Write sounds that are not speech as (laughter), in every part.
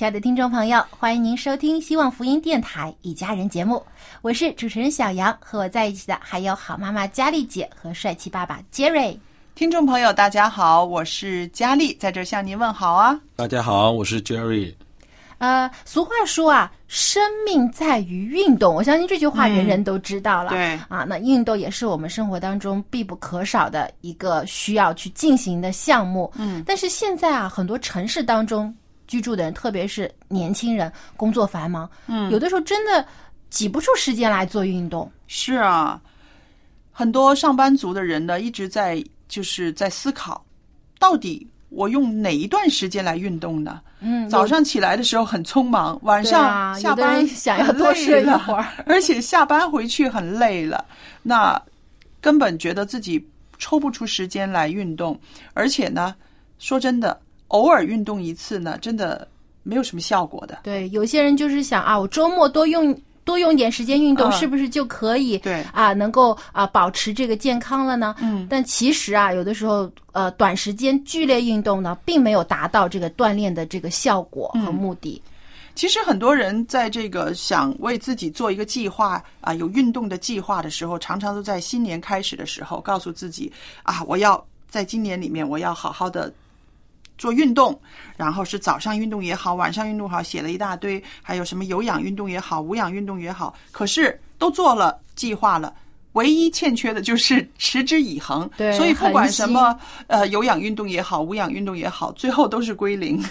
亲爱的听众朋友，欢迎您收听希望福音电台《一家人》节目，我是主持人小杨，和我在一起的还有好妈妈佳丽姐和帅气爸爸杰瑞。听众朋友，大家好，我是佳丽，在这向您问好啊。大家好，我是 Jerry。呃，俗话说啊，生命在于运动。我相信这句话人人都知道了。对啊，那运动也是我们生活当中必不可少的一个需要去进行的项目。嗯，但是现在啊，很多城市当中居住的人，特别是年轻人，工作繁忙，嗯有的时候真的挤不出时间来做运动。是啊，很多上班族的人呢，一直在就是在思考，到底我用哪一段时间来运动呢？嗯，早上起来的时候很匆忙，晚上下班想要多睡一会儿，(laughs) 而且下班回去很累了，那根本觉得自己抽不出时间来运动，而且呢，说真的，偶尔运动一次呢，真的没有什么效果的。对，有些人就是想啊，我周末多用多用点时间运动，嗯是不是就可以对啊，能够啊保持这个健康了呢？嗯但其实啊，有的时候呃，短时间剧烈运动呢，并没有达到这个锻炼的这个效果嗯和目的。其实很多人在这个想为自己做一个计划啊，有运动的计划的时候，常常都在新年开始的时候告诉自己啊，我要在今年里面我要好好的做运动，然后是早上运动也好，晚上运动也好，写了一大堆，还有什么有氧运动也好，无氧运动也好，可是都做了计划了。唯一欠缺的就是持之以恒，对所以不管什么呃有氧运动也好，无氧运动也好，最后都是归零。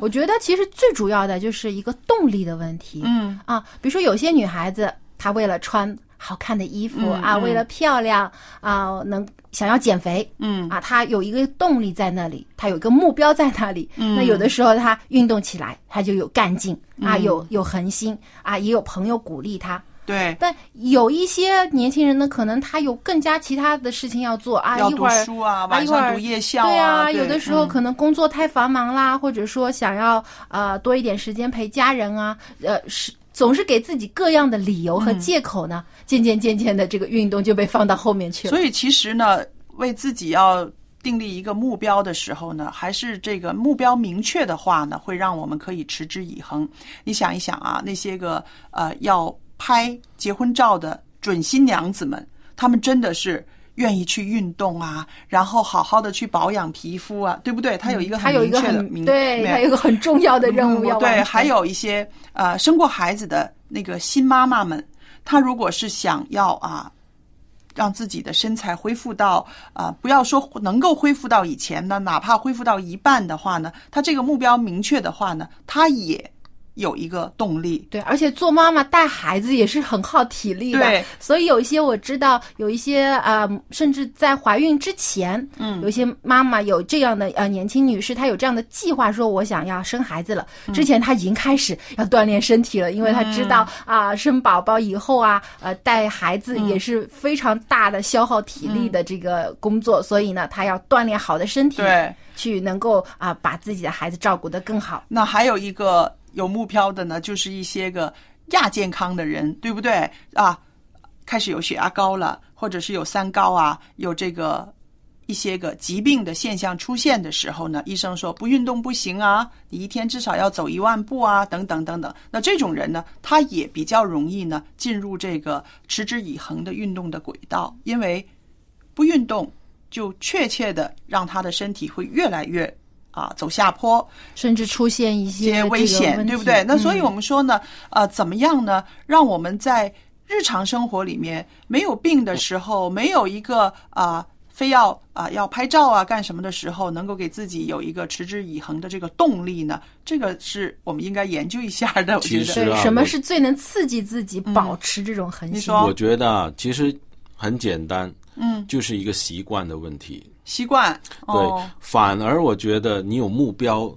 我觉得其实最主要的就是一个动力的问题。嗯啊，比如说有些女孩子，她为了穿好看的衣服、啊，为了漂亮啊，能想要减肥，嗯啊，他有一个动力在那里，他有一个目标在那里。嗯那有的时候他运动起来，他就有干劲啊，嗯有有恒心啊，也有朋友鼓励他。对，但有一些年轻人呢，可能他有更加其他的事情要做啊，要读一会儿书啊，啊，晚一会儿上读夜校对啊，有的时候嗯可能工作太繁忙啦，或者说想要呃多一点时间陪家人啊，呃是总是给自己各样的理由和借口呢，渐渐渐渐的这个运动就被放到后面去了。所以其实呢，为自己要订立一个目标的时候呢，还是这个目标明确的话呢，会让我们可以持之以恒。你想一想啊，那些个呃要拍结婚照的准新娘子们，她们真的是。愿意去运动啊，然后好好的去保养皮肤啊，对不对？他很有一个很明确的明，对，他有一个很重要的任务要完对，还有一些呃生过孩子的那个新妈妈们，她如果是想要啊。让自己的身材恢复到啊、不要说能够恢复到以前呢，哪怕恢复到一半的话呢，她这个目标明确的话呢，她也有一个动力。对，而且做妈妈带孩子也是很耗体力的。对，所以有一些我知道，有一些呃，甚至在怀孕之前，嗯有一些妈妈有这样的呃年轻女士，她有这样的计划，说我想要生孩子了。嗯之前她已经开始要锻炼身体了，因为她知道啊、生宝宝以后啊，呃，带孩子嗯也是非常大的消耗体力的这个工作，所以呢，她要锻炼好的身体，对，去能够啊、把自己的孩子照顾得更好。那还有一个有目标的呢，就是一些个亚健康的人，对不对啊？开始有血压高了，或者是有三高啊，有这个一些个疾病的现象出现的时候呢，医生说不运动不行啊，你一天至少要走一万步啊，等等等等。那这种人呢，他也比较容易呢进入这个持之以恒的运动的轨道，因为不运动就确切的让他的身体会越来越啊走下坡，甚至出现一一些些危险，对不对？那所以我们说呢，呃，怎么样呢？让我们在日常生活里面没有病的时候，没有一个啊、非要啊、要拍照啊干什么的时候，能够给自己有一个持之以恒的这个动力呢？这个是我们应该研究一下的。我觉得，其实啊什么是最能刺激自己保持这种恒心？你说我觉得啊，其实很简单，嗯，就是一个习惯的问题。习惯对，哦，反而我觉得你有目标，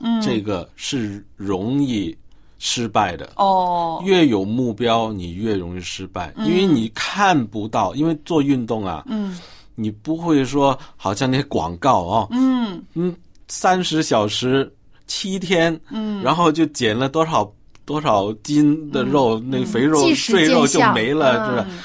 嗯，这个是容易失败的。哦，越有目标，你越容易失败，因为你看不到。因为做运动啊，嗯。你不会说好像那些广告哦，嗯。嗯，三十小时七天，嗯，然后就减了多少多少斤的肉，那肥肉赘肉就没了，是吧？嗯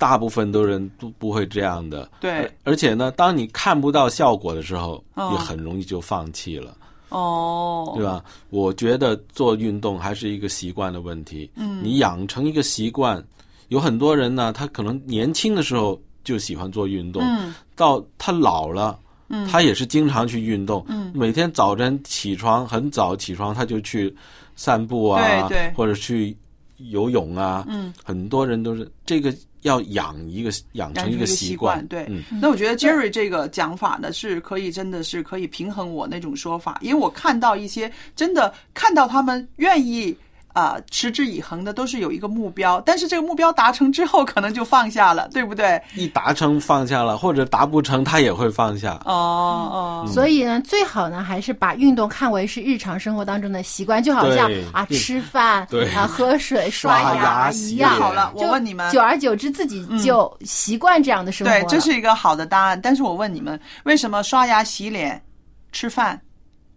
大部分都人都不会这样的。对。而而且呢，当你看不到效果的时候，哦也很容易就放弃了，哦，对吧？我觉得做运动还是一个习惯的问题。嗯。你养成一个习惯，有很多人呢，他可能年轻的时候就喜欢做运动，嗯。到他老了。嗯。他也是经常去运动，嗯。每天早晨起床很早起床，他就去散步啊，对对。或者去游泳啊，嗯。很多人都是这个要养一个养成一个习惯，对。嗯，那我觉得 Jerry 这个讲法呢，是可以真的是可以平衡我那种说法，因为我看到一些真的看到他们愿意啊、持之以恒的，都是有一个目标，但是这个目标达成之后，可能就放下了，对不对？一达成放下了，或者达不成他也会放下。哦哦，所以呢，最好呢还是把运动看为是日常生活当中的习惯，就好像啊吃饭、对啊喝水、刷刷牙一样。好了，我问你们，久而久之自己就习惯这样的生活了。对，这是一个好的答案。但是我问你们，为什么刷牙、洗脸、吃饭，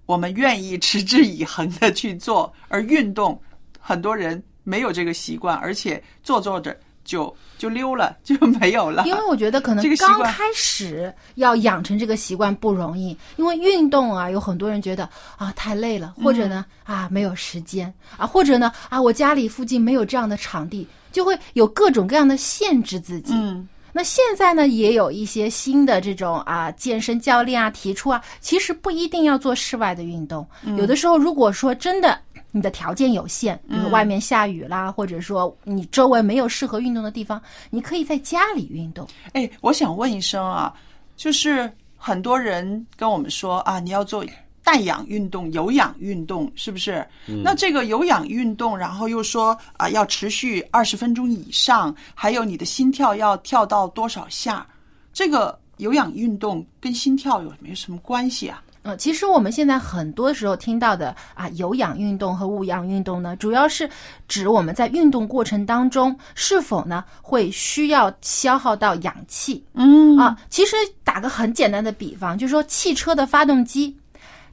我们愿意持之以恒的去做，而运动，很多人没有这个习惯，而且做做着就就溜了，就没有了。因为我觉得可能刚开始要养成这个习惯不容易，因为运动啊，有很多人觉得啊太累了，或者呢、啊没有时间啊，或者呢啊我家里附近没有这样的场地，就会有各种各样的限制自己。嗯。那现在呢，也有一些新的这种啊健身教练啊提出啊，其实不一定要做室外的运动，有的时候如果说真的你的条件有限，比如外面下雨啦，或者说你周围没有适合运动的地方，你可以在家里运动。哎，我想问一声啊，就是很多人跟我们说啊，你要做带氧运动、有氧运动，是不是？那这个有氧运动，然后又说啊，要持续二十分钟以上，还有你的心跳要跳到多少下？这个有氧运动跟心跳有没有什么关系啊？呃，其实我们现在很多时候听到的啊有氧运动和无氧运动呢，主要是指我们在运动过程当中是否呢会需要消耗到氧气。嗯啊，其实打个很简单的比方，就是说汽车的发动机，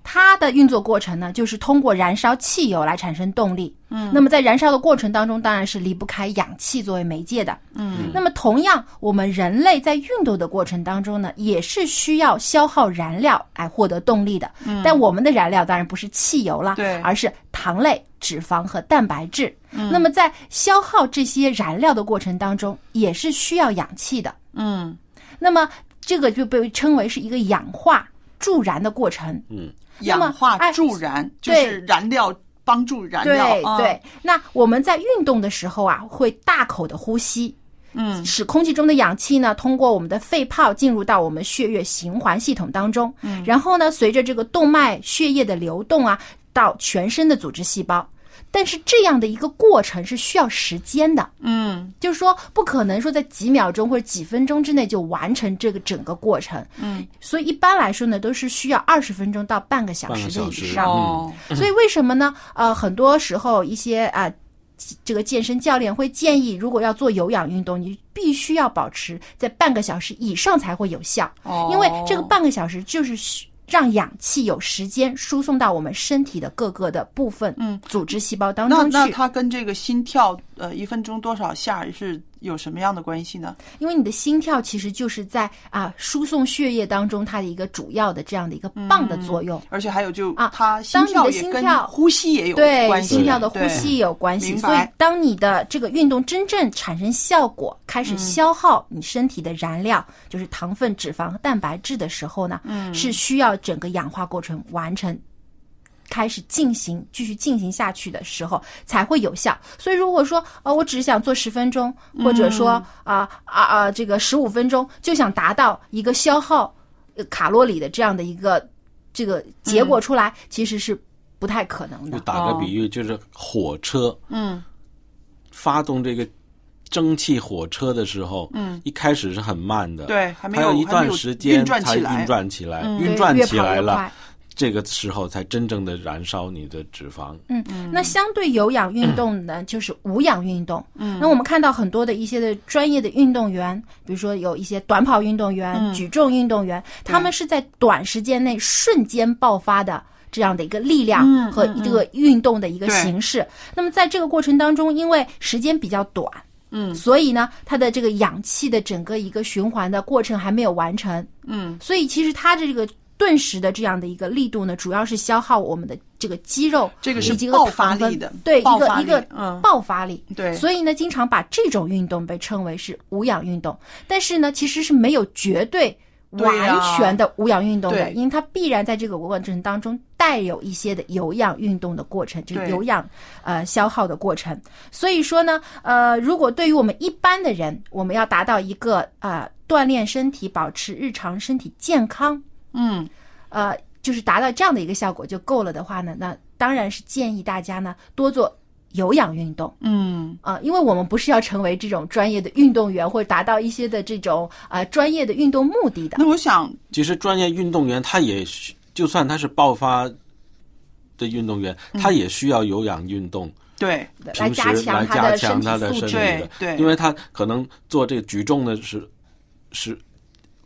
它的运作过程呢，就是通过燃烧汽油来产生动力。嗯，那么在燃烧的过程当中，当然是离不开氧气作为媒介的。嗯，那么同样，我们人类在运动的过程当中呢，也是需要消耗燃料来获得动力的。嗯，但我们的燃料当然不是汽油了，对而是糖类、脂肪和蛋白质。嗯，那么在消耗这些燃料的过程当中，也是需要氧气的。嗯那么这个就被称为是一个氧化助燃的过程。嗯氧化哎助燃就是燃料帮助燃料。啊对对，那我们在运动的时候啊，会大口的呼吸，嗯使空气中的氧气呢通过我们的肺泡进入到我们血液循环系统当中，嗯，然后呢，随着这个动脉血液的流动啊，到全身的组织细胞。但是这样的一个过程是需要时间的，嗯就是说不可能说在几秒钟或者几分钟之内就完成这个整个过程。嗯，所以一般来说呢，都是需要二十分钟到半个小时的以上。哦，所以为什么呢？呃，很多时候一些啊、这个健身教练会建议，如果要做有氧运动，你必须要保持在半个小时以上才会有效，哦因为这个半个小时就是需让氧气有时间输送到我们身体的各个的部分、嗯组织细胞当中去。那它跟这个心跳呃一分钟多少下是有什么样的关系呢？因为你的心跳其实就是在啊输送血液当中它的一个主要的这样的一个棒的作用。而且还有就啊它心当你的心跳呼吸也有对关系，心跳的呼对吸有关系，所以当你的这个运动真正产生效果，开始消耗你身体的燃料，就是糖分、脂肪和蛋白质的时候呢，嗯是需要整个氧化过程完成。开始进行，继续进行下去的时候才会有效。所以，如果说呃，我只想做十分钟，或者说啊啊啊，这个十五分钟，就想达到一个消耗呃卡路里的这样的一个这个结果出来，其实是不太可能的。就打个比喻，就是火车嗯。发动这个蒸汽火车的时候，嗯，一开始是很慢的，对，还没有一段时间才运转起来，嗯。运转起来了，这个时候才真正的燃烧你的脂肪。嗯，那相对有氧运动呢，就是无氧运动。嗯那我们看到很多的一些的专业的运动员，比如说有一些短跑运动员、嗯举重运动员，他们是在短时间内瞬间爆发的。这样的一个力量嗯嗯和一个运动的一个形式。那么在这个过程当中，因为时间比较短，嗯所以呢，它的这个氧气的整个一个循环的过程还没有完成。嗯所以其实它这个顿时的这样的一个力度呢，主要是消耗我们的这个肌肉，这个是以及爆发力的对，一个一个嗯爆发力。对所以呢，经常把这种运动被称为是无氧运动，但是呢，其实是没有绝对。完全的无氧运动的，对因为它必然在这个过程当中带有一些的有氧运动的过程，就是有氧呃消耗的过程。所以说呢，呃，如果对于我们一般的人，我们要达到一个呃锻炼身体、保持日常身体健康，嗯。呃，就是达到这样的一个效果就够了的话呢，那当然是建议大家呢多做有氧运动。嗯。啊、因为我们不是要成为这种专业的运动员或者达到一些的这种呃专业的运动目的的。那我想其实专业运动员他也需，就算他是爆发的运动员，嗯。他也需要有氧运动，对。来平时加强来加他的身强他的体的，对对。因为他可能做这个举重的是是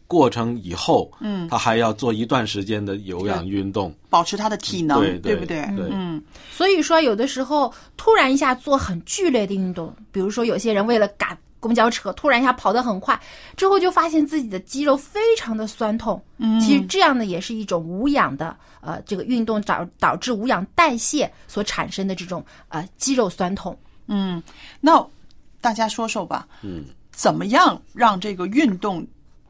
过程以后，嗯。他还要做一段时间的有氧运动，保持他的体能，对对不对？对。嗯。所以说有的时候突然一下做很剧烈的运动，比如说有些人为了赶公交车，突然一下跑得很快，之后就发现自己的肌肉非常的酸痛。嗯，其实这样呢，也是一种无氧的呃这个运动导导致无氧代谢所产生的这种呃肌肉酸痛。嗯，那大家说说吧，嗯，怎么样让这个运动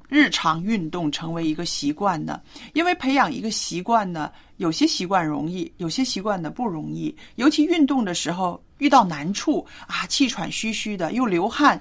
日常运动成为一个习惯呢？因为培养一个习惯呢，有些习惯容易，有些习惯呢不容易。尤其运动的时候遇到难处啊，气喘吁吁的，又流汗，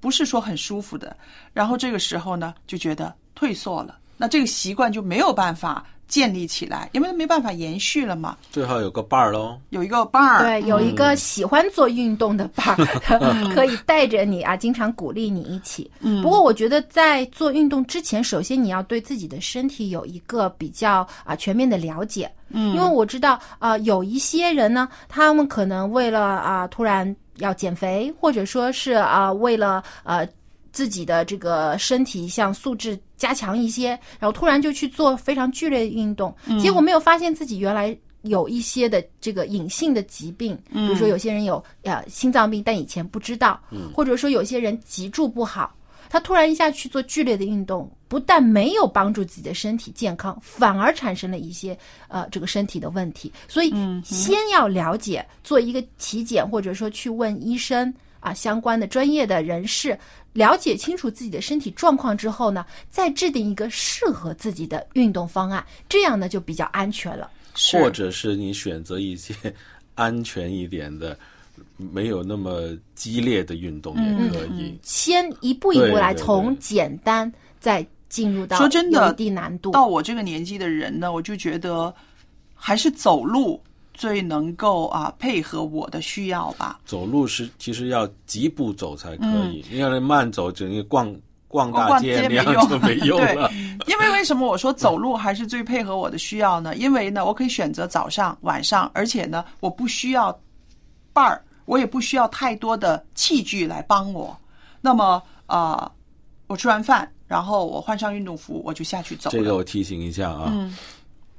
不是说很舒服的。然后这个时候呢，就觉得退缩了，那这个习惯就没有办法建立起来，因为没办法延续了嘛。最好有个伴儿喽。有一个伴儿，对，有一个喜欢做运动的伴儿，(laughs) (laughs) 可以带着你啊，经常鼓励你一起。嗯不过我觉得在做运动之前，首先你要对自己的身体有一个比较啊全面的了解。嗯，因为我知道啊、有一些人呢，他们可能为了啊、突然要减肥，或者说是啊、为了呃自己的这个身体像素质加强一些，然后突然就去做非常剧烈的运动，结果没有发现自己原来。有一些的这个隐性的疾病，比如说有些人有呃心脏病，但以前不知道，或者说有些人脊柱不好，他突然一下去做剧烈的运动，不但没有帮助自己的身体健康，反而产生了一些呃这个身体的问题。所以先要了解，做一个体检，或者说去问医生啊相关的专业的人士，了解清楚自己的身体状况之后呢，再制定一个适合自己的运动方案，这样呢就比较安全了。或者是你选择一些 (laughs) 安全一点的、没有那么激烈的运动也可以。先一步一步来，对对从简单再进入到说真的有一定难度。到我这个年纪的人呢，我就觉得还是走路最能够啊配合我的需要吧。走路是其实要疾步走才可以，你要是慢走，整个逛逛大逛街没 (laughs) 用没用对。因为为什么我说走路还是最配合我的需要呢？因为呢，我可以选择早上、晚上，而且呢，我不需要伴儿，我也不需要太多的器具来帮我。那么呃，我吃完饭，然后我换上运动服，我就下去走。这个我提醒一下啊，嗯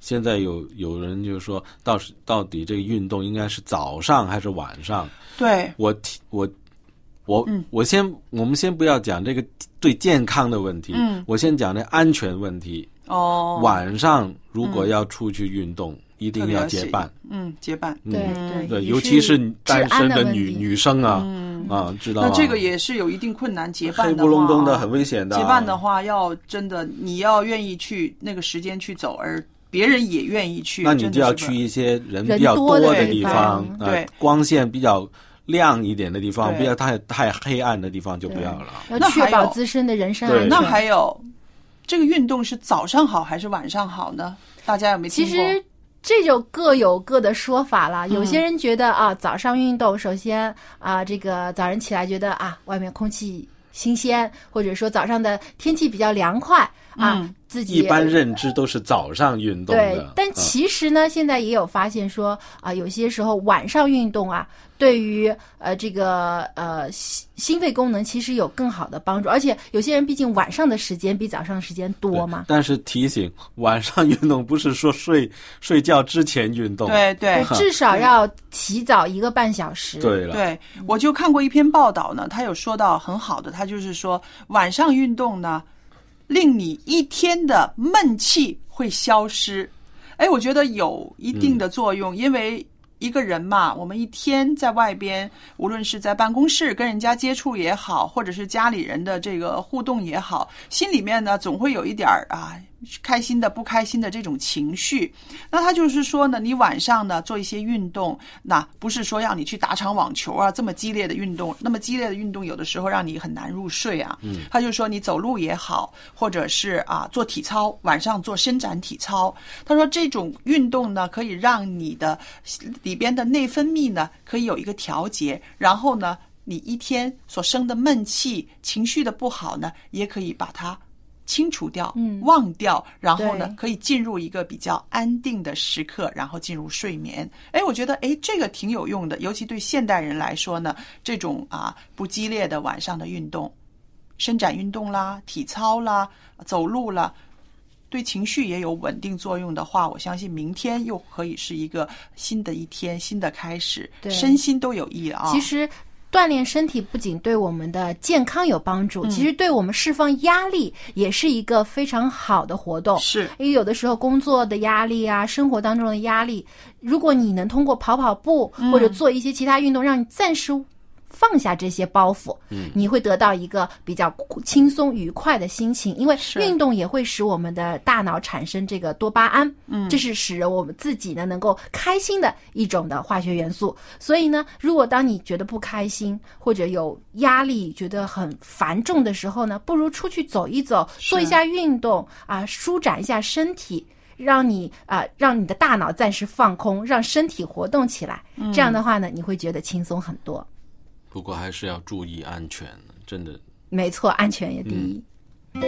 现在有有人就说，到时到底这个运动应该是早上还是晚上？对，我提我我、嗯我先我们先不要讲这个对健康的问题，嗯我先讲这安全问题。哦，晚上如果要出去运动，一定要结伴。嗯，结伴。嗯对嗯对，尤其是单身的女女生啊、嗯啊，知道吗？那这个也是有一定困难，结伴黑不隆咚的，很危险的啊。结伴的话，要真的你要愿意去那个时间去走，而别人也愿意去，那你就要去一些人人比较多的的地方对光线比较亮一点的地方，不要太太黑暗的地方就不要了。要确保自身的人身安全。那还有这个运动是早上好还是晚上好呢？大家有没有听过？其实这就各有各的说法了。有嗯些人觉得啊，早上运动，首先啊，这个早晨起来觉得啊，外面空气新鲜，或者说早上的天气比较凉快啊，嗯。自己一般认知都是早上运动对，，但啊其实呢，现在也有发现说啊，有些时候晚上运动啊，对于呃这个呃心心肺功能其实有更好的帮助，而且有些人毕竟晚上的时间比早上的时间多嘛。但是提醒，晚上运动不是说睡睡觉之前运动。对对。对，至少要提早一个半小时。对了，对，我就看过一篇报道呢，他有说到很好的，他就是说晚上运动呢，令你一天的闷气会消失。哎，我觉得有一定的作用，因为一个人嘛，我们一天在外边，无论是在办公室跟人家接触也好，或者是家里人的这个互动也好，心里面呢总会有一点儿啊开心的、不开心的这种情绪。那他就是说呢，你晚上呢做一些运动，那不是说让你去打场网球啊这么激烈的运动，那么激烈的运动有的时候让你很难入睡啊。嗯，他就说你走路也好，或者是啊做体操，晚上做伸展体操。他说这种运动呢可以让你的里边的内分泌呢可以有一个调节，然后呢你一天所生的闷气、情绪的不好呢也可以把它。清除掉，嗯忘掉，然后呢，可以进入一个比较安定的时刻，然后进入睡眠。哎，我觉得哎，这个挺有用的，尤其对现代人来说呢，这种啊不激烈的晚上的运动，伸展运动啦、体操啦、走路啦，对情绪也有稳定作用的话，我相信明天又可以是一个新的一天、新的开始，身心都有益啊。其实。锻炼身体不仅对我们的健康有帮助，嗯。其实对我们释放压力也是一个非常好的活动。是。因为有的时候工作的压力啊，生活当中的压力，如果你能通过跑跑步嗯。或者做一些其他运动，让你暂时放下这些包袱，嗯，你会得到一个比较轻松愉快的心情。因为运动也会使我们的大脑产生这个多巴胺，嗯，这是使我们自己呢能够开心的一种的化学元素。所以呢，如果当你觉得不开心或者有压力、觉得很繁重的时候呢，不如出去走一走，做一下运动啊，舒展一下身体。让你啊、让你的大脑暂时放空，让身体活动起来。这样的话呢，你会觉得轻松很多。不过还是要注意安全，真的。没错，安全也第一。你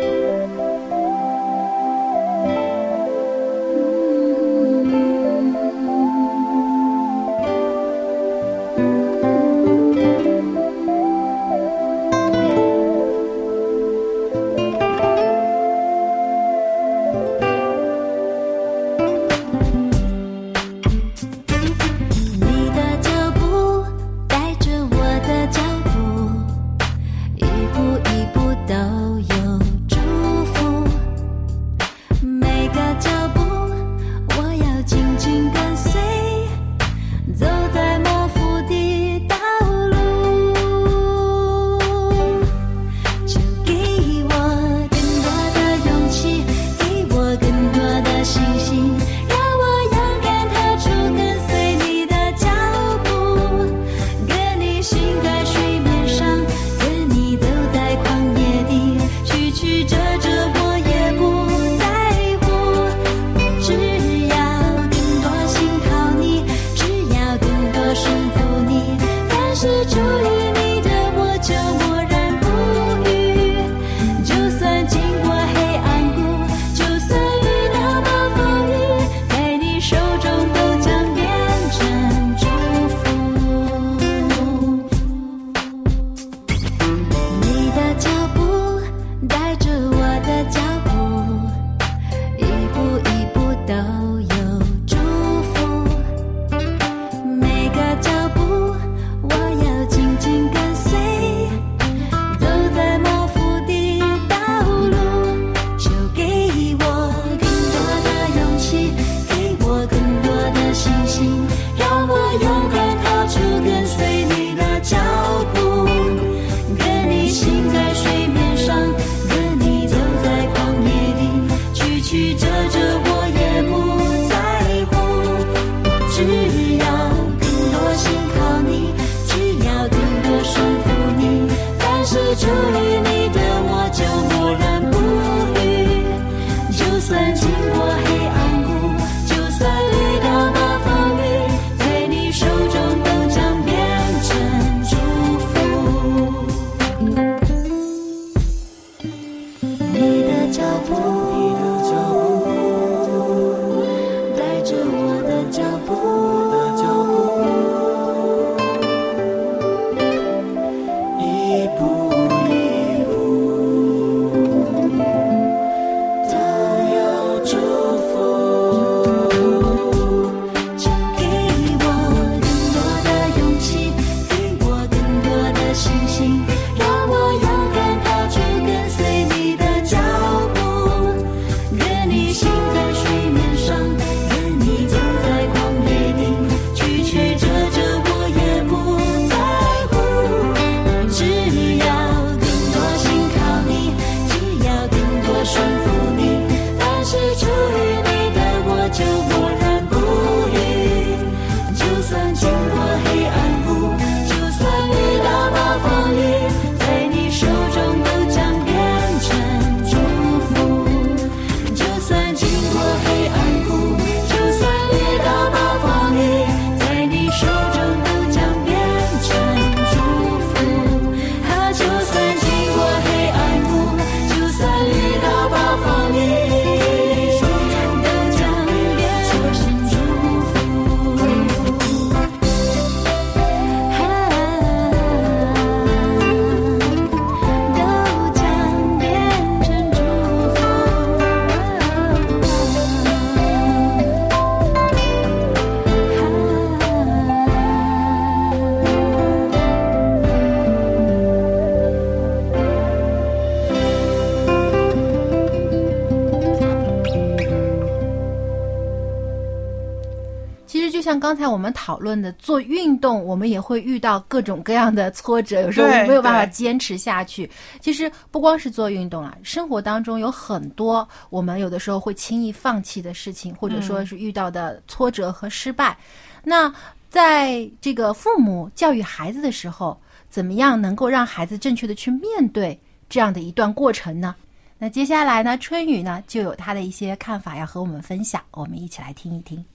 讨论的，做运动我们也会遇到各种各样的挫折，有时候我们没有办法坚持下去。其实不光是做运动啊，生活当中有很多我们有的时候会轻易放弃的事情，或者说是遇到的挫折和失败。那在这个父母教育孩子的时候，怎么样能够让孩子正确的去面对这样的一段过程呢？那接下来呢，春雨呢就有他的一些看法要和我们分享，我们一起来听一听。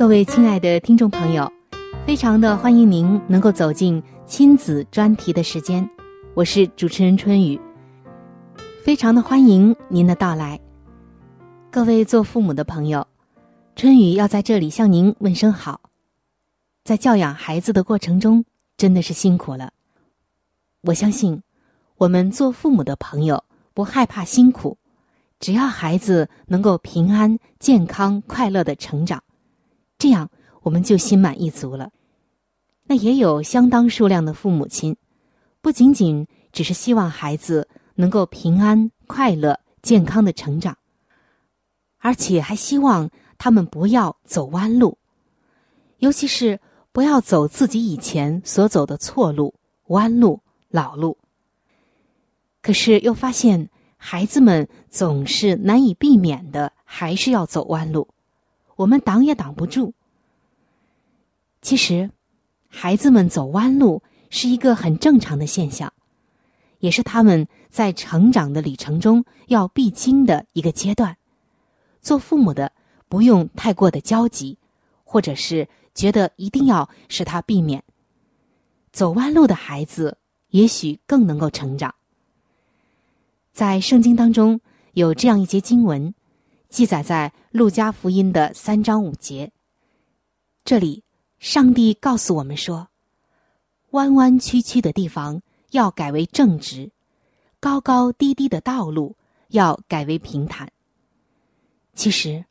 各位亲爱的听众朋友，非常的欢迎您能够走进亲子专题的时间，我是主持人春雨，非常的欢迎您的到来。各位做父母的朋友，春雨要在这里向您问声好。在教养孩子的过程中，真的是辛苦了。我相信，我们做父母的朋友不害怕辛苦，只要孩子能够平安、健康、快乐的成长。这样我们就心满意足了。那也有相当数量的父母亲，不仅仅只是希望孩子能够平安、快乐、健康的成长，而且还希望他们不要走弯路，尤其是不要走自己以前所走的错路、弯路、老路。可是又发现孩子们总是难以避免的，还是要走弯路。我们挡也挡不住。其实，孩子们走弯路是一个很正常的现象，也是他们在成长的里程中要必经的一个阶段。做父母的不用太过的焦急，或者是觉得一定要使他避免。走弯路的孩子，也许更能够成长。在圣经当中有这样一节经文。记载在路加福音的三章五节。这里，上帝告诉我们说：“弯弯曲曲的地方要改为正直，高高低低的道路要改为平坦。”其实，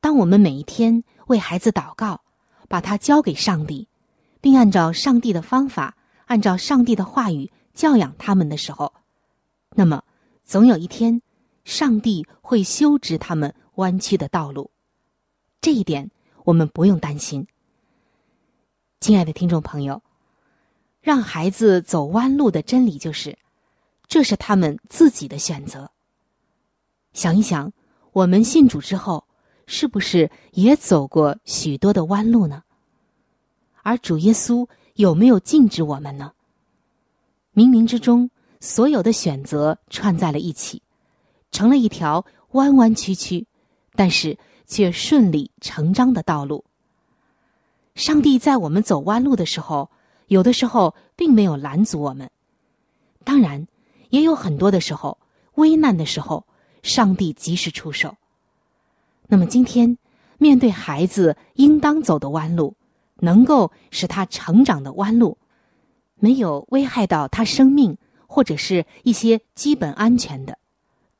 当我们每一天为孩子祷告，把他交给上帝，并按照上帝的方法，按照上帝的话语教养他们的时候，那么总有一天，上帝会修直他们弯曲的道路，这一点我们不用担心。亲爱的听众朋友，让孩子走弯路的真理就是，这是他们自己的选择。想一想，我们信主之后，是不是也走过许多的弯路呢？而主耶稣有没有禁止我们呢？冥冥之中，所有的选择串在了一起，成了一条弯弯曲曲，但是却顺理成章的道路。上帝在我们走弯路的时候，有的时候并没有拦阻我们，当然，也有很多的时候，危难的时候，上帝及时出手。那么今天，面对孩子应当走的弯路，能够使他成长的弯路，没有危害到他生命或者是一些基本安全的，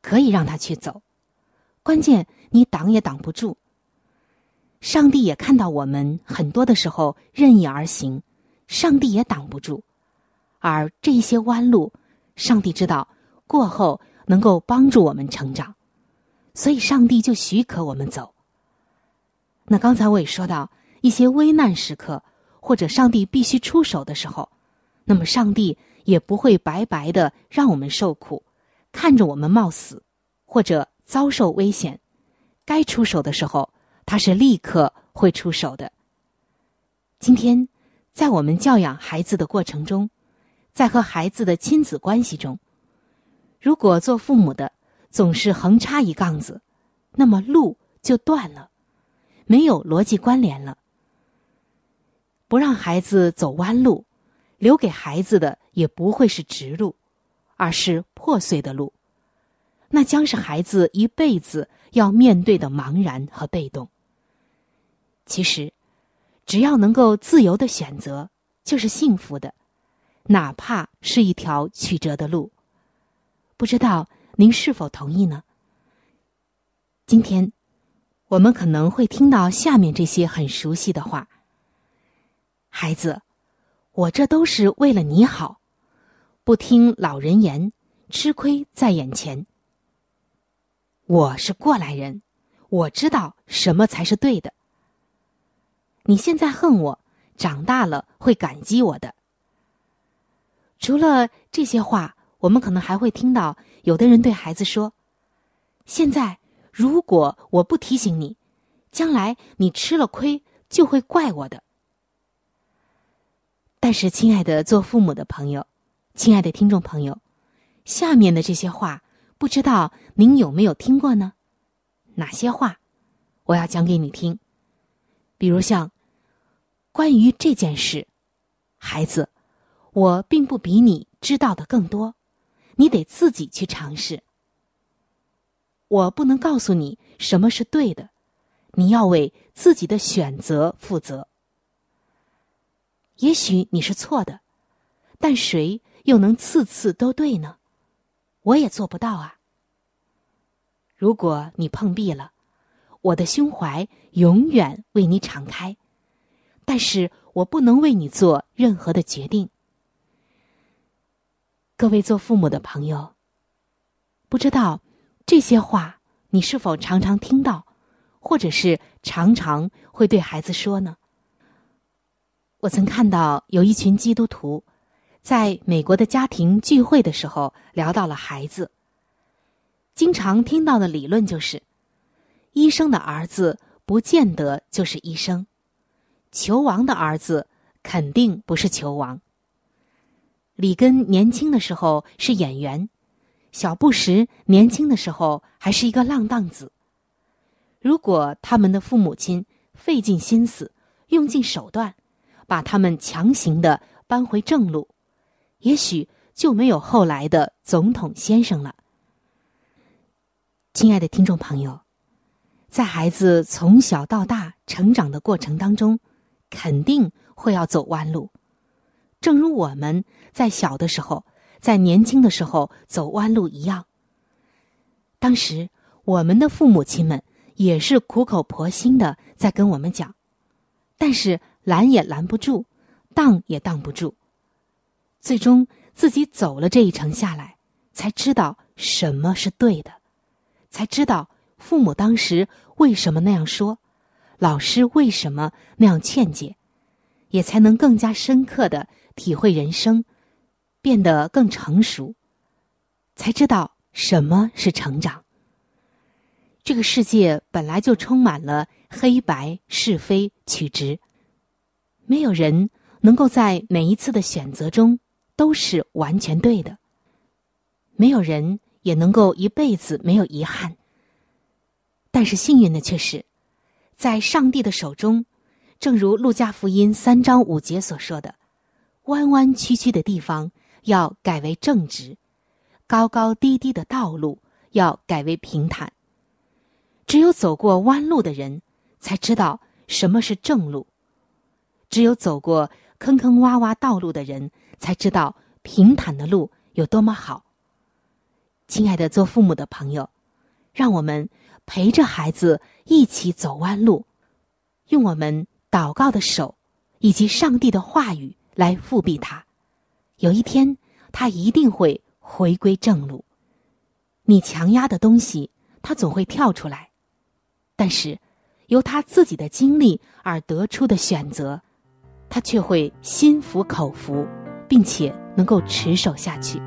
可以让他去走。关键你挡也挡不住。上帝也看到我们很多的时候任意而行，上帝也挡不住。而这些弯路，上帝知道过后能够帮助我们成长，所以上帝就许可我们走。那刚才我也说到，一些危难时刻或者上帝必须出手的时候，那么上帝也不会白白的让我们受苦，看着我们冒死或者遭受危险，该出手的时候。他是立刻会出手的。今天，在我们教养孩子的过程中，在和孩子的亲子关系中，如果做父母的总是横插一杠子，那么路就断了，没有逻辑关联了。不让孩子走弯路，留给孩子的也不会是直路，而是破碎的路，那将是孩子一辈子要面对的茫然和被动。其实，只要能够自由的选择，就是幸福的，哪怕是一条曲折的路。不知道您是否同意呢？今天，我们可能会听到下面这些很熟悉的话：“孩子，我这都是为了你好，不听老人言，吃亏在眼前。我是过来人，我知道什么才是对的。”你现在恨我，长大了会感激我的。除了这些话，我们可能还会听到有的人对孩子说：“现在如果我不提醒你，将来你吃了亏就会怪我的。”但是，亲爱的做父母的朋友，亲爱的听众朋友，下面的这些话，不知道您有没有听过呢？哪些话？我要讲给你听。比如像。关于这件事，孩子，我并不比你知道的更多，你得自己去尝试。我不能告诉你什么是对的，你要为自己的选择负责。也许你是错的，但谁又能次次都对呢？我也做不到啊。如果你碰壁了，我的胸怀永远为你敞开。但是我不能为你做任何的决定。各位做父母的朋友，不知道这些话你是否常常听到，或者是常常会对孩子说呢？我曾看到有一群基督徒在美国的家庭聚会的时候聊到了孩子，经常听到的理论就是：医生的儿子不见得就是医生。球王的儿子肯定不是球王。里根年轻的时候是演员，小布什年轻的时候还是一个浪荡子。如果他们的父母亲费尽心思、用尽手段，把他们强行的搬回正路，也许就没有后来的总统先生了。亲爱的听众朋友，在孩子从小到大成长的过程当中。肯定会要走弯路，正如我们在小的时候，在年轻的时候走弯路一样。当时我们的父母亲们也是苦口婆心的在跟我们讲，但是拦也拦不住，挡也挡不住。最终自己走了这一程下来，才知道什么是对的，才知道父母当时为什么那样说。老师为什么那样劝解，也才能更加深刻的体会人生，变得更成熟，才知道什么是成长。这个世界本来就充满了黑白是非曲直，没有人能够在每一次的选择中都是完全对的，没有人也能够一辈子没有遗憾。但是幸运的却是。在上帝的手中，正如路加福音三章五节所说的，弯弯曲曲的地方要改为正直，高高低低的道路要改为平坦。只有走过弯路的人，才知道什么是正路；只有走过坑坑洼洼道路的人，才知道平坦的路有多么好。亲爱的做父母的朋友，让我们陪着孩子一起走弯路，用我们祷告的手以及上帝的话语来复辟他。有一天，他一定会回归正路。你强压的东西，他总会跳出来；但是，由他自己的经历而得出的选择，他却会心服口服，并且能够持守下去。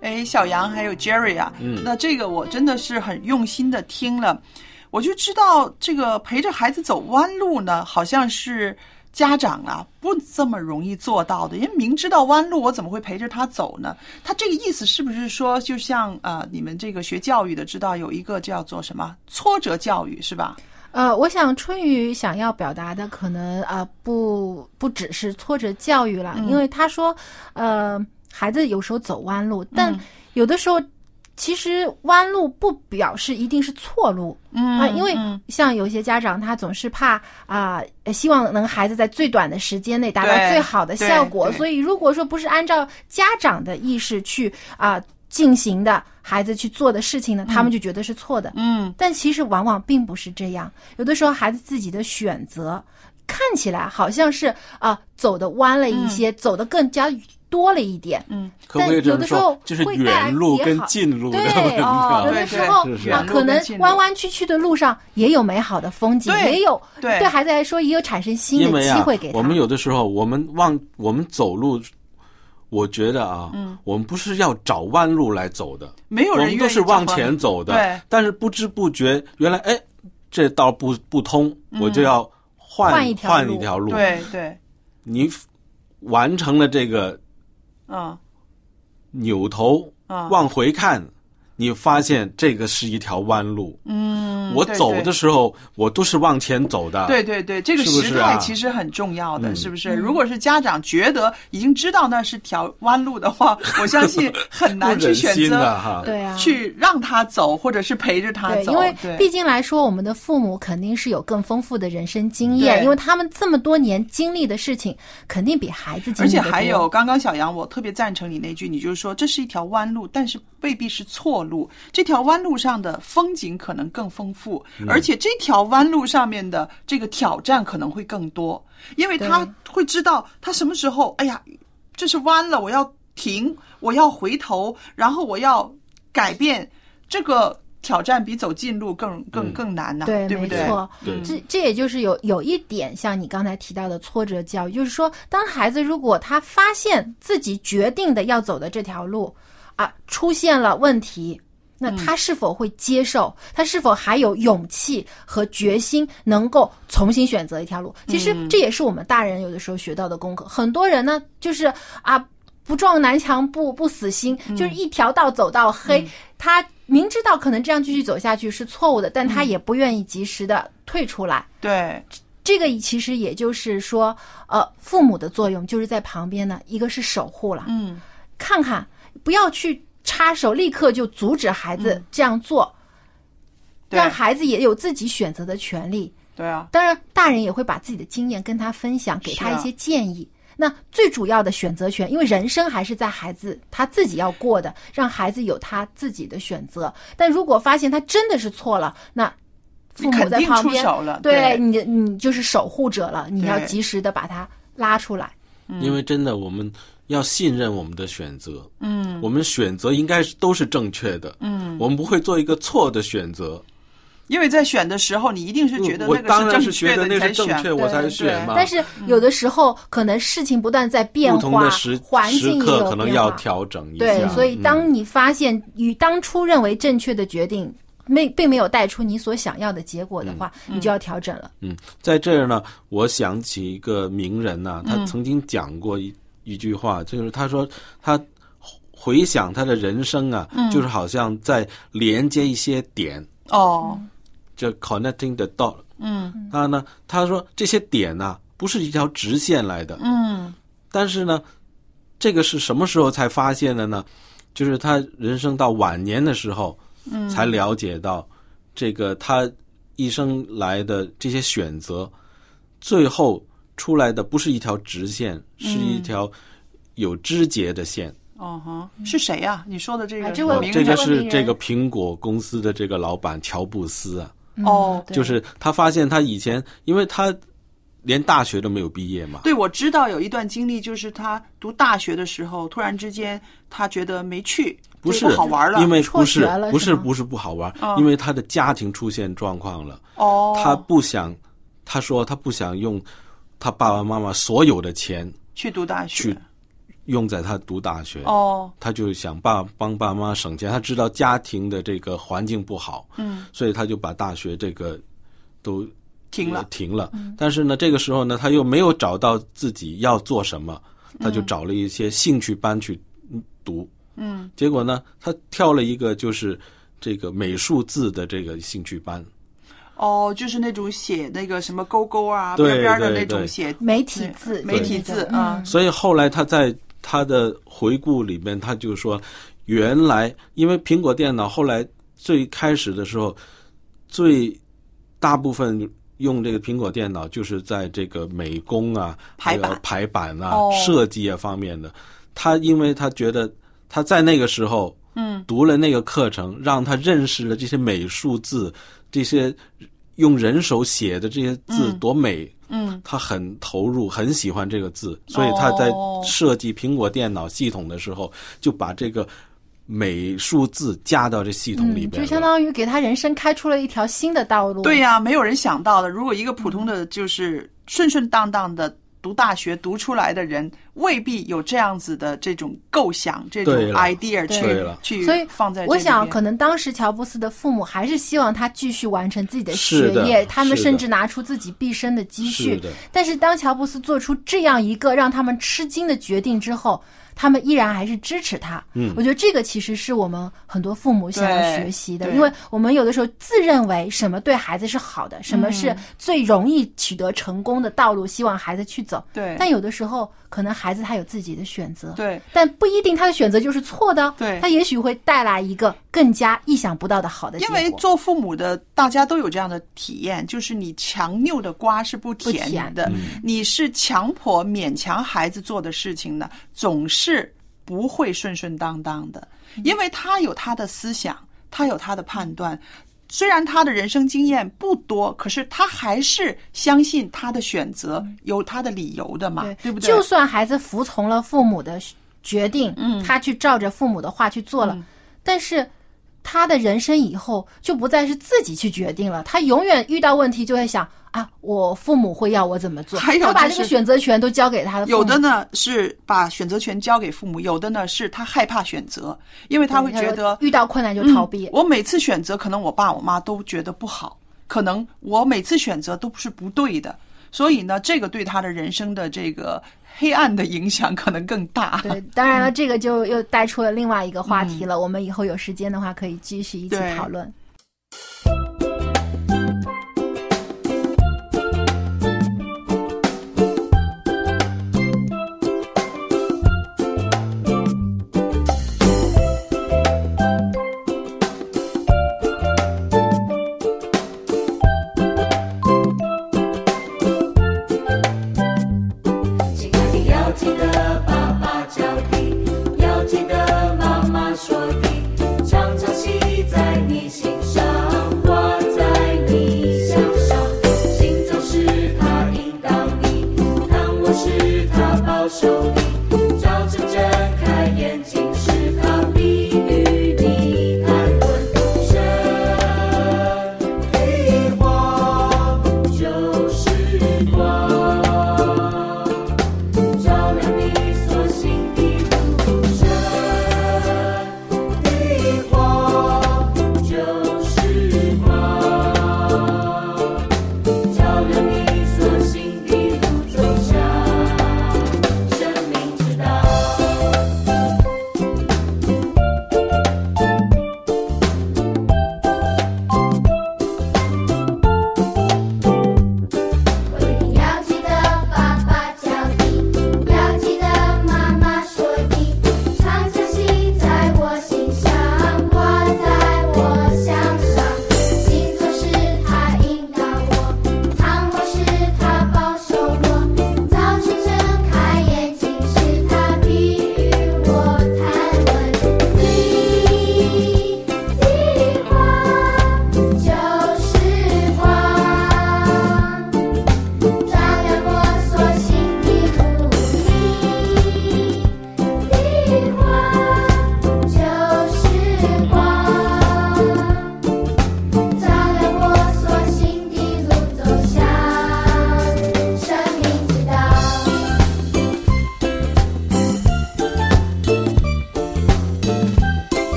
哎，小杨还有 Jerry 啊，嗯那这个我真的是很用心的听了，我就知道这个陪着孩子走弯路呢，好像是家长啊不这么容易做到的，因为明知道弯路，我怎么会陪着他走呢？他这个意思是不是说，就像呃你们这个学教育的知道有一个叫做什么挫折教育是吧？呃，我想春雨想要表达的可能啊、呃不不只是挫折教育了，嗯因为他说，呃，孩子有时候走弯路，但嗯有的时候其实弯路不表示一定是错路，嗯啊、因为嗯。像有些家长他总是怕啊、呃希望能孩子在最短的时间内达到最好的效果，所以如果说不是按照家长的意识去啊、进行的，孩子去做的事情呢，他们就觉得是错的。嗯，但其实往往并不是这样，有的时候孩子自己的选择看起来好像是啊、走的弯了一些，走的更加多了一点。嗯，可不可以这么但有的时候说？就是远路跟近路对？有的时候啊，可能弯弯曲曲的路上也有美好的风景，也有对。对孩子来说也有产生新的机会给，他。我们有的时候我们往我们走路，我觉得啊，嗯。我们不是要找弯路来走的，没有人我们都是往前走的，对。但是不知不觉，原来哎，这道不不通，嗯。我就要换换一条路。换一条路。对对，你完成了这个嗯扭头啊。往回看，你发现这个是一条弯路。嗯，我走的时候，我都是往前走的。对对对，这个时态其实很重要的，嗯是不是？如果是家长觉得已经知道那是条弯路的话，(laughs) 我相信很难去选择哈对啊去让他走，或者是陪着他，走。因为毕竟来说，我们的父母肯定是有更丰富的人生经验，因为他们这么多年经历的事情，肯定比孩子经而历的多。且还有，刚刚小杨，我特别赞成你那句，你就是说这是一条弯路，但是未必是错路。这条弯路上的风景可能更丰富，嗯而且这条弯路上面的这个挑战可能会更多，因为他会知道他什么时候，哎呀，这是弯了，我要停，我要回头，然后我要改变。这个挑战比走近路更更更难呐、对，对不对？没错，嗯这这也就是有有一点像你刚才提到的挫折教育，就是说，当孩子如果他发现自己决定的要走的这条路啊出现了问题。那他是否会接受？他是否还有勇气和决心，能够重新选择一条路？其实这也是我们大人有的时候学到的功课。很多人呢，就是啊，不撞南墙不不死心，就是一条道走到黑。他明知道可能这样继续走下去是错误的，但他也不愿意及时的退出来。对，这个其实也就是说，呃，父母的作用就是在旁边呢，一个是守护了，嗯，看看不要去插手，立刻就阻止孩子这样做，对让孩子也有自己选择的权利。对啊，当然，大人也会把自己的经验跟他分享，给他一些建议。那最主要的选择权，因为人生还是在孩子他自己要过的，让孩子有他自己的选择。但如果发现他真的是错了，那父母在旁边，手了对对你，你就是守护者了，你要及时的把他拉出来。因为真的我们要信任我们的选择，嗯。我们选择应该是都是正确的，嗯。我们不会做一个错的选择。因为在选的时候，你一定是觉得我那个当然是正确的，觉得那是正确我才选嘛。但是有的时候可能事情不断在变化不同的时，环境也有刻可能要调整一下。对，所以嗯当你发现与当初认为正确的决定没并没有带出你所想要的结果的话，你就要调整了。嗯，在这儿呢，我想起一个名人呐、他嗯。曾经讲过一、一句话，就是他说他回想他的人生啊，嗯。就是好像在连接一些点，哦，就 connecting the dot。嗯。他呢，他说这些点呢、不是一条直线来的，嗯。但是呢，这个是什么时候才发现的呢？就是他人生到晚年的时候，嗯。才了解到这个他一生来的这些选择，最后出来的不是一条直线，是一嗯条有枝节的线。哦哈，是谁呀、你说的这个啊这个是这个苹果公司的这个老板乔布斯啊，哦，就是他发现他以前，因为他连大学都没有毕业嘛，对，我知道有一段经历，就是他读大学的时候，突然之间他觉得没去，不就是好玩了，因为不是不是不是不好玩，嗯因为他的家庭出现状况了，哦，他不想，他说他不想用他爸爸妈妈所有的钱去读大学？去用在他读大学，哦，他就想爸帮爸妈省钱，他知道家庭的这个环境不好，嗯。所以他就把大学这个都停了。呃停了。嗯。但是呢，这个时候呢，他又没有找到自己要做什么，他就嗯找了一些兴趣班去读。嗯。结果呢，他跳了一个就是这个美术字的这个兴趣班。哦，就是那种写那个什么勾勾啊、边边的那种写媒体字，媒体字嗯。啊，所以后来他在他的回顾里面，他就说，原来因为苹果电脑后来最开始的时候，最大部分用这个苹果电脑就是在这个美工啊、排版还有排版啊、哦。设计啊方面的。他因为他觉得他在那个时候，嗯。读了那个课程，让他认识了这些美术字，这些用人手写的这些字嗯多美。嗯他很投入，很喜欢这个字，所以他在哦设计苹果电脑系统的时候，就把这个美术字加到这系统里嗯，边了。就相当于给他人生开出了一条新的道路。对呀、没有人想到的。如果一个普通的就是顺顺当当的读大学读出来的人，未必有这样子的这种构想、这种 idea 去去所以放在这里我想，可能当时乔布斯的父母还是希望他继续完成自己的学业，他们甚至拿出自己毕生的积蓄。是。但是当乔布斯做出这样一个让他们吃惊的决定之后，他们依然还是支持他。嗯我觉得这个其实是我们很多父母想要学习的，因为我们有的时候自认为什么对孩子是好的，什么是最容易取得成功的道路，希望孩子去走。对但有的时候，可能孩子他有自己的选择。对但不一定他的选择就是错的，对他也许会带来一个更加意想不到的好的结因。为做父母的，大家都有这样的体验，就是你强拗的瓜是不甜的，嗯你是强迫勉强孩子做的事情呢，总是不会顺顺当当的，嗯因为他有他的思想，他有他的判断。虽然他的人生经验不多，可是他还是相信他的选择有他的理由的嘛，对不对？就算孩子服从了父母的决定，嗯他去照着父母的话去做了，但是他的人生以后就不再是自己去决定了，他永远遇到问题就会想啊，我父母会要我怎么做，还有他把这个选择权都交给他的父母。有的呢是把选择权交给父母，有的呢是他害怕选择，因为他会觉得遇到困难就逃避。嗯我每次选择，可能我爸我妈都觉得不好，可能我每次选择都是不对的，所以呢，这个对他的人生的这个黑暗的影响可能更大。对，当然了，这个就又带出了另外一个话题了。我们以后有时间的话，可以继续一起讨论。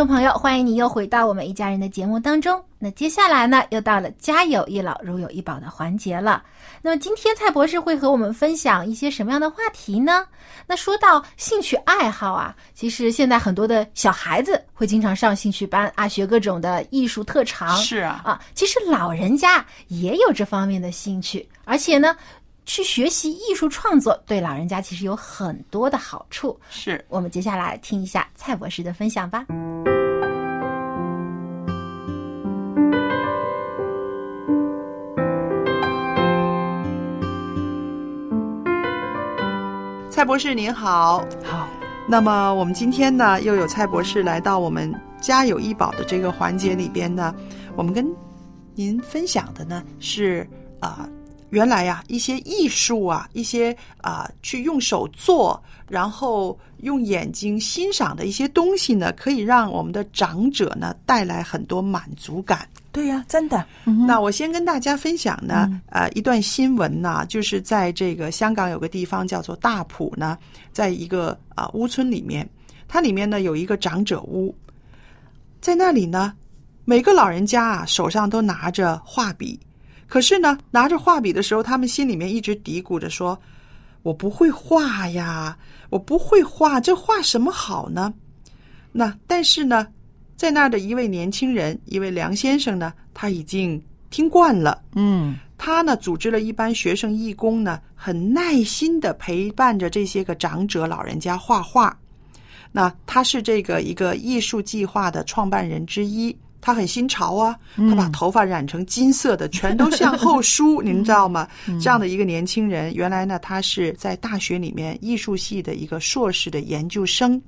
众朋友，欢迎你又回到我们一家人的节目当中。那接下来呢，又到了家有一老如有一宝的环节了。那么今天蔡博士会和我们分享一些什么样的话题呢？那说到兴趣爱好啊，其实现在很多的小孩子会经常上兴趣班啊，学各种的艺术特长。是啊，啊，其实老人家也有这方面的兴趣，而且呢。去学习艺术创作，对老人家其实有很多的好处。是我们接下来听一下蔡博士的分享吧。蔡博士您好，好。那么我们今天呢，又有蔡博士来到我们家有医保的这个环节里边呢，我们跟您分享的呢是啊、原来呀、一些艺术啊，一些啊、去用手做，然后用眼睛欣赏的一些东西呢，可以让我们的长者呢带来很多满足感。对呀、真的。那我先跟大家分享呢，呃，一段新闻呢，就是在这个香港有个地方叫做大埔呢，在一个啊、屋村里面，它里面呢有一个长者屋，在那里呢，每个老人家啊手上都拿着画笔，可是呢，拿着画笔的时候，他们心里面一直嘀咕着说：“我不会画呀，我不会画，这画什么好呢？”那但是呢，在那儿的一位年轻人，一位梁先生呢，他已经听惯了，嗯，他呢组织了一班学生义工呢，很耐心的陪伴着这些个长者老人家画画。那他是这个一个艺术计划的创办人之一，他很新潮啊，他把头发染成金色的，全都向后梳，(laughs) 您知道吗？这样的一个年轻人，原来呢他是在大学里面艺术系的一个硕士的研究生。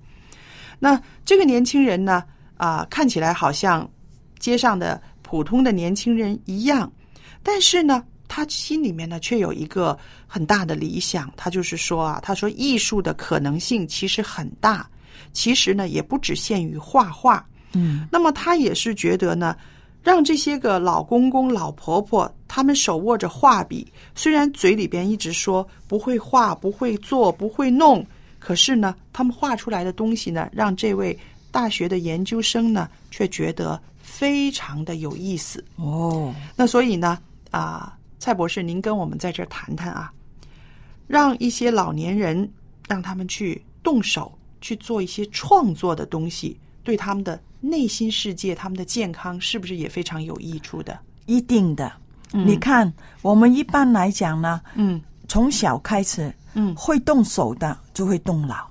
那这个年轻人呢，啊、看起来好像街上的普通的年轻人一样，但是呢，他心里面呢却有一个很大的理想，他就是说啊，他说艺术的可能性其实很大，其实呢也不只限于画画，嗯，那么他也是觉得呢，让这些个老公公、老婆婆，他们手握着画笔，虽然嘴里边一直说不会画、不会做、不会弄，可是呢，他们画出来的东西呢，让这位大学的研究生呢，却觉得非常的有意思。哦，那所以呢，啊，蔡博士，您跟我们在这儿谈谈啊，让一些老年人让他们去动手去做一些创作的东西，对他们的内心世界、他们的健康，是不是也非常有益处的？一定的。嗯。你看，我们一般来讲呢，嗯，从小开始，嗯，会动手的就会动脑，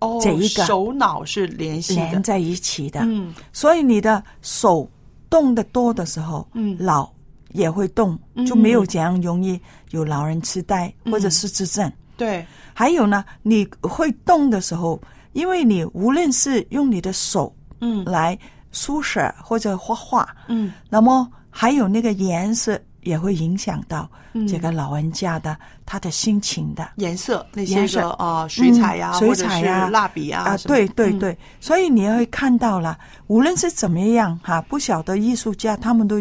哦，这一个手脑是联系连，在一起的。嗯，所以你的手动的多的时候，嗯。脑也会动，嗯。就没有这样容易有老人痴呆或者失智症。对，还有呢，你会动的时候，因为你无论是用你的手，嗯。来书写或者画画，嗯，那么还有那个颜色也会影响到嗯。这个老人家的、他的心情的。颜色那些色。个啊、水彩呀、嗯水彩呀、蜡笔啊，啊，对对嗯。对，所以你会看到了，无论是怎么样哈，不晓得艺术家他们都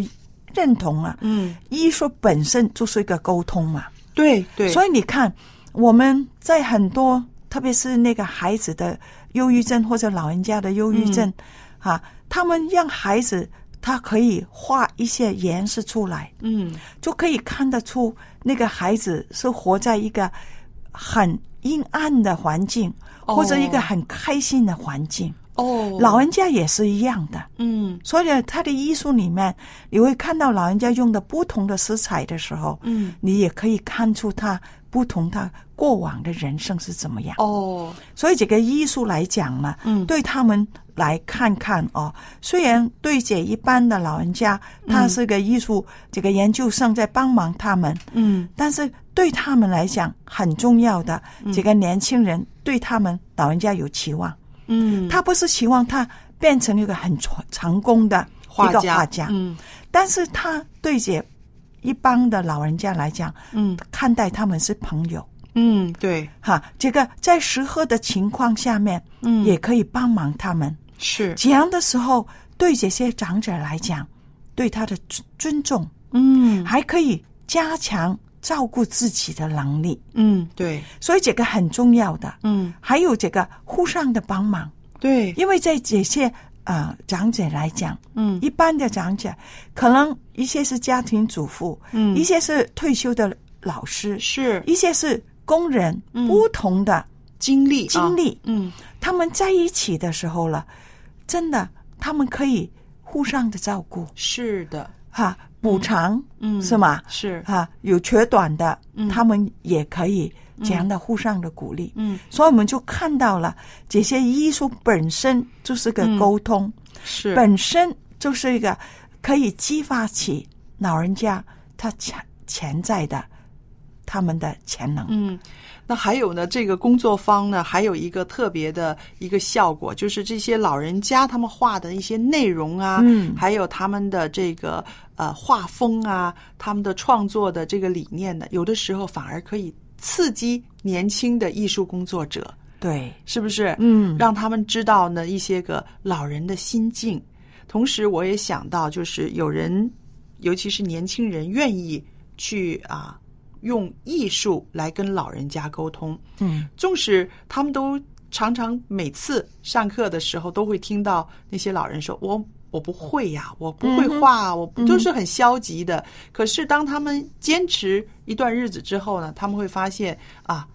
认同啊，嗯，艺术本身就是一个沟通嘛，对对，所以你看我们在很多，特别是那个孩子的忧郁症或者老人家的忧郁症，嗯。啊，他们让孩子他可以画一些颜色出来，嗯。就可以看得出那个孩子是活在一个很阴暗的环境，哦。或者一个很开心的环境。哦，老人家也是一样的，嗯。所以他的艺术里面，你会看到老人家用的不同的色彩的时候，嗯。你也可以看出他不同他过往的人生是怎么样。哦，所以这个艺术来讲呢，嗯。对他们来看看哦，虽然对这一般的老人家，他是个艺术、这个研究生在帮忙他们，嗯。但是对他们来讲很重要的，嗯。这个年轻人对他们老人家有期望，嗯，他不是期望他变成一个很成成功的一个家画家，嗯。但是他对这一般的老人家来讲，嗯。看待他们是朋友。嗯，对，哈，这个在适合的情况下面，嗯。也可以帮忙他们。是，这样的时候，对这些长者来讲，对他的尊尊重，嗯。还可以加强照顾自己的能力。嗯，对，所以这个很重要的。嗯。还有这个互相的帮忙，对，因为在这些啊、长者来讲，嗯。一般的长者可能一些是家庭主妇，嗯。一些是退休的老师，是。一些是工人，嗯。不同的经历啊。经历，嗯，他们在一起的时候了，真的他们可以互相的照顾，是的，哈，补偿，嗯是吗？是。哈，有缺短的，嗯。他们也可以这样的互相的鼓励，嗯，所以我们就看到了这些艺术本身就是个嗯沟通，是。本身就是一个可以激发起老人家他潜潜在的他们的潜能。嗯，那还有呢，这个工作坊呢，还有一个特别的一个效果，就是这些老人家他们画的一些内容啊，嗯还有他们的这个呃画风啊，他们的创作的这个理念呢，有的时候反而可以刺激年轻的艺术工作者，对，是不是？嗯让他们知道呢一些个老人的心境。同时，我也想到，就是有人，尤其是年轻人，愿意去啊，用艺术来跟老人家沟通。嗯，纵使他们都常常每次上课的时候都会听到那些老人说：“我我不会呀，我不会画，我不都是很消极的。可是当他们坚持一段日子之后呢，他们会发现啊，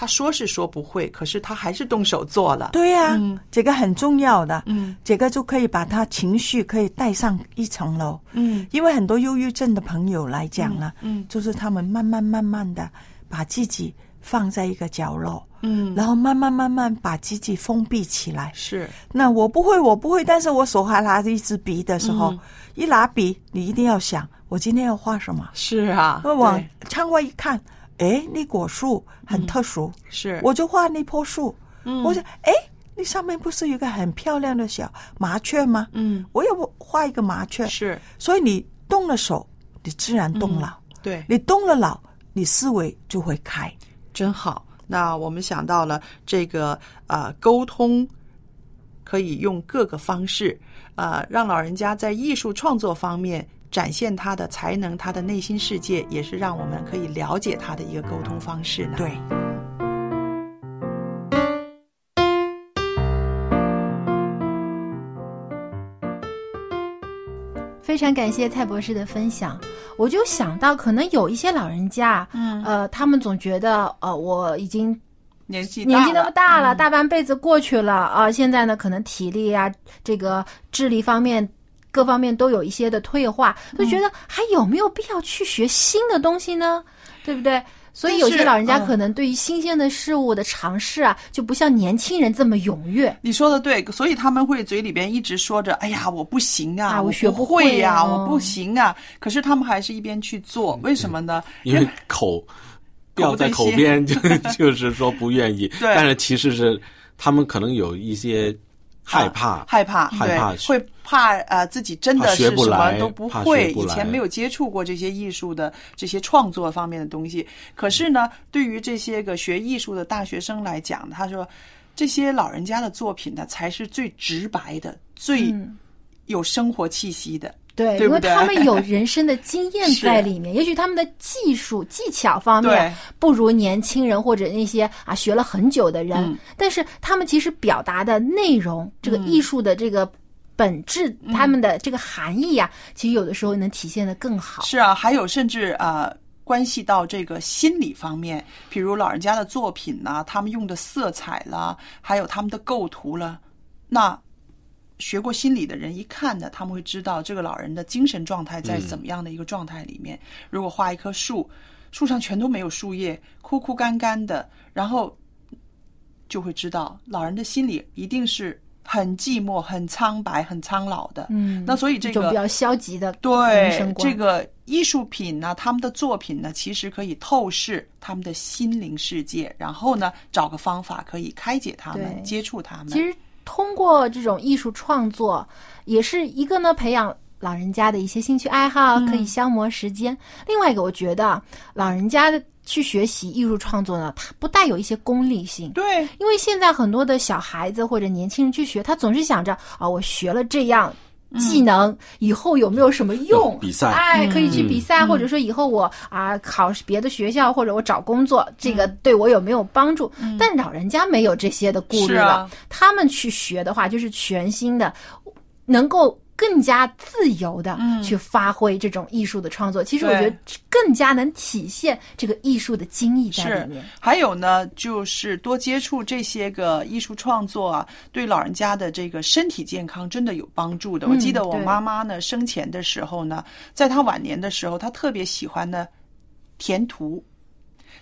他说是说不会，可是他还是动手做了。对呀、嗯这个很重要的，嗯这个就可以把他情绪可以带上一层楼。嗯因为很多忧郁症的朋友来讲呢，嗯嗯就是他们慢慢慢慢的把自己放在一个角落，嗯然后慢慢慢慢把自己封闭起来。是那我不会，我不会，但是我手还拿着一支笔的时候，嗯一拿笔，你一定要想，我今天要画什么。是啊，我往窗外一看，诶，那果树很特殊，是我就画那棵树。嗯我想，哎，那上面不是有一个很漂亮的小麻雀吗？嗯，我要不画一个麻雀。是，所以你动了手，你自然动脑。对，你动了脑，你思维就会开。真好。那我们想到了这个呃沟通，可以用各个方式，呃，让老人家在艺术创作方面展现他的才能，他的内心世界，也是让我们可以了解他的一个沟通方式呢。对。非常感谢蔡博士的分享，我就想到，可能有一些老人家，嗯呃，他们总觉得，呃，我已经年纪年纪那么大了，嗯大半辈子过去了啊、现在呢，可能体力啊，这个智力方面各方面都有一些的退化，就觉得还有没有必要去学新的东西呢？对不对？所以有些老人家嗯可能对于新鲜的事物的尝试啊，就不像年轻人这么踊跃。你说的对，所以他们会嘴里边一直说着：“哎呀，我不行啊，我啊我学不不会呀、啊我不行啊。”可是他们还是一边去做，为什么呢？因为口 (laughs) 掉在口边就 (laughs) 就是说不愿意，(laughs) 但是其实是他们可能有一些害怕，啊害怕，害怕对，会怕呃自己真的是什么都不会，以前没有接触过这些艺术的这些创作方面的东西。可是呢，对于这些个学艺术的大学生来讲，他说这些老人家的作品呢，才是最直白的、最嗯有生活气息的。对，对对因为他们有人生的经验 (laughs) 在里面，也许他们的技术技巧方面不如年轻人或者那些啊学了很久的人，嗯但是他们其实表达的内容，这个艺术的这个本质，嗯他们的这个含义啊，其实有的时候能体现的更好。是啊，还有甚至呃。关系到这个心理方面，比如老人家的作品呐、他们用的色彩啦，还有他们的构图了，那学过心理的人一看呢，他们会知道这个老人的精神状态在怎么样的一个状态里面。如果画一棵树，树上全都没有树叶，枯枯干干的，然后就会知道老人的心里一定是很寂寞、很苍白、很苍老的。嗯，那所以这个比较消极的对这个艺术品呢，他们的作品呢，其实可以透视他们的心灵世界，然后呢，找个方法可以开解他们，接触他们。其实通过这种艺术创作，也是一个呢培养老人家的一些兴趣爱好，嗯可以消磨时间。另外一个，我觉得啊老人家的去学习艺术创作呢，它不带有一些功利性。对，因为现在很多的小孩子或者年轻人去学，他总是想着啊，我学了这样。技能，以后有没有什么用？比赛。哎，可以去比赛，嗯。或者说以后我啊考别的学校，或者我找工作，这个对我有没有帮助？但老人家没有这些的顾虑了，他们去学的话，就是全新的，能够。更加自由的去发挥这种艺术的创作，其实我觉得更加能体现这个艺术的精义在是。里面。，还有呢，就是多接触这些个艺术创作啊，对老人家的这个身体健康真的有帮助的。我嗯记得我妈妈呢生前的时候呢，在她晚年的时候，她特别喜欢呢填图，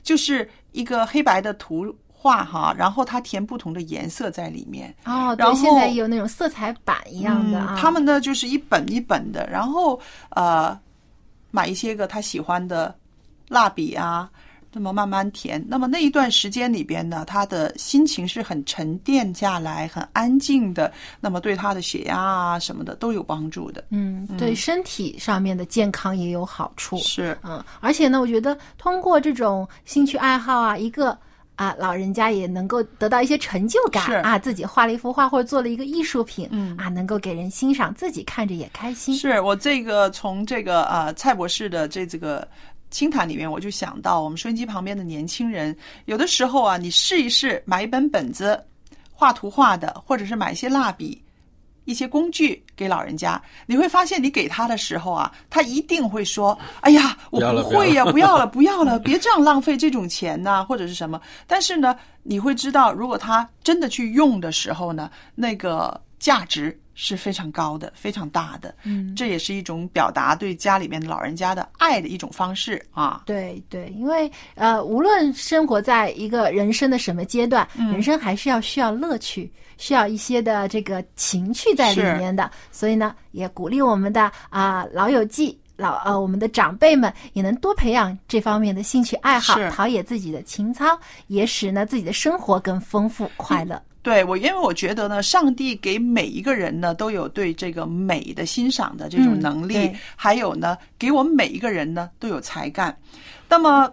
就是一个黑白的图画哈，然后他填不同的颜色在里面。哦，对，然后现在有那种色彩板一样的啊。嗯他们呢就是一本一本的，然后呃买一些个他喜欢的蜡笔啊，那么慢慢填。那么那一段时间里边呢，他的心情是很沉淀下来、很安静的，那么对他的血压啊什么的都有帮助的。嗯，对身体上面的健康也有好处。是，嗯，而且呢，我觉得通过这种兴趣爱好啊，一个啊，老人家也能够得到一些成就感是啊，自己画了一幅画或者做了一个艺术品，嗯啊，能够给人欣赏，自己看着也开心。是我这个从这个呃蔡博士的这这个清谈里面，我就想到我们收音机旁边的年轻人，有的时候啊，你试一试买一本本子画图画的，或者是买一些蜡笔。一些工具给老人家，你会发现你给他的时候啊，他一定会说：“哎呀，我不会呀，不要了不要了，不要了，别这样浪费这种钱呐、(laughs) 或者是什么。”但是呢，你会知道，如果他真的去用的时候呢，那个价值是非常高的，非常大的。嗯这也是一种表达对家里面老人家的爱的一种方式啊。对对，因为呃，无论生活在一个人生的什么阶段，嗯人生还是要需要乐趣，需要一些的这个情趣在里面的。所以呢，也鼓励我们的啊、老友记。老呃，我们的长辈们也能多培养这方面的兴趣爱好，陶冶自己的情操，也使呢自己的生活更丰富快乐。对我，因为我觉得呢，上帝给每一个人呢都有对这个美的欣赏的这种嗯能力，对还有呢，给我们每一个人呢都有才干。那么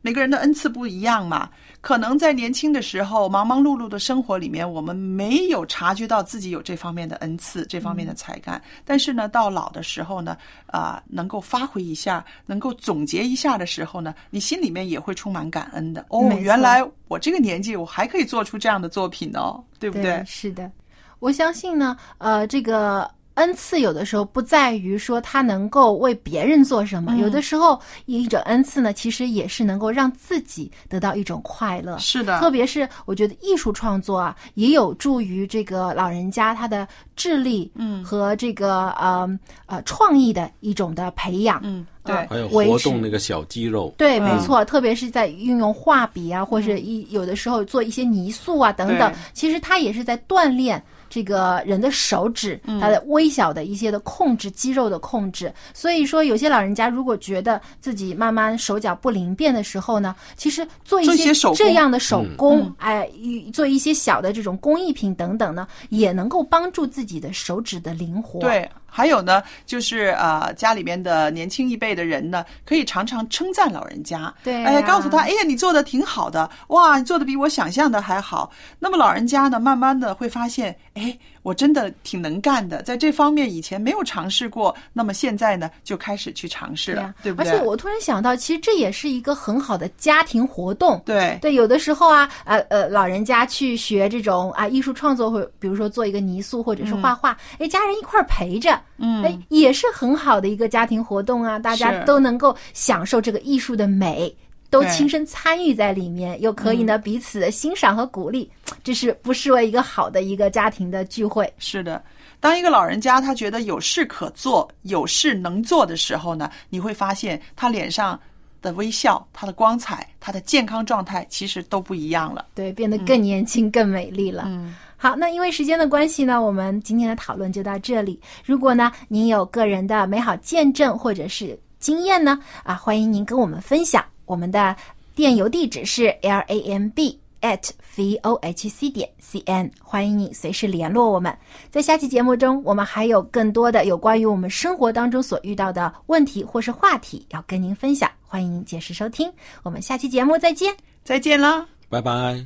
每个人的恩赐不一样嘛，可能在年轻的时候，忙忙碌碌的生活里面，我们没有察觉到自己有这方面的恩赐、这方面的才干。但是呢，到老的时候呢，啊、能够发挥一下，能够总结一下的时候呢，你心里面也会充满感恩的。哦原来我这个年纪，我还可以做出这样的作品哦，对不对？是的，我相信呢，呃，这个恩赐有的时候不在于说他能够为别人做什么，嗯。有的时候一种恩赐呢，其实也是能够让自己得到一种快乐。是的。特别是我觉得艺术创作啊，也有助于这个老人家他的智力，嗯。和这个呃呃创意的一种的培养，嗯，对。还有活动那个小肌肉。对，嗯。没错，特别是在运用画笔啊，或者一有的时候做一些泥塑啊等等，其实它也是在锻炼这个人的手指，嗯它的微小的一些的控制，肌肉的控制。所以说，有些老人家如果觉得自己慢慢手脚不灵便的时候呢，其实做一些这样的手工嗯，哎，一做一些小的这种工艺品等等呢，也能够帮助自己的手指的灵活。对，还有呢，就是呃，家里面的年轻一辈的人呢，可以常常称赞老人家，对哎，啊告诉他，哎呀，你做的挺好的，哇，你做的比我想象的还好。那么老人家呢，慢慢的会发现，哎，我真的挺能干的，在这方面以前没有尝试过，那么现在呢，就开始去尝试了，呀对不对？而且我突然想到，其实这也是一个很好的家庭活动。对对，有的时候啊，呃呃，老人家去学这种啊艺术创作，或比如说做一个泥塑或者是画画，哎、家人一块儿陪着，嗯哎，也是很好的一个家庭活动啊，大家都能够享受这个艺术的美。都亲身参与在里面，又可以呢彼此的欣赏和鼓励，这是不失为一个好的一个家庭的聚会。是的，当一个老人家他觉得有事可做、有事能做的时候呢，你会发现他脸上的微笑、他的光彩、他的健康状态其实都不一样了。对，变得更年轻、更美丽了。嗯，好，那因为时间的关系呢，我们今天的讨论就到这里。如果呢您有个人的美好见证或者是经验呢，啊，欢迎您跟我们分享。我们的电邮地址是 l a m b at v o h c 点 c n，欢迎你随时联络我们。在下期节目中，我们还有更多的有关于我们生活当中所遇到的问题或是话题要跟您分享，欢迎您届时收听。我们下期节目再见。再见啦。拜拜。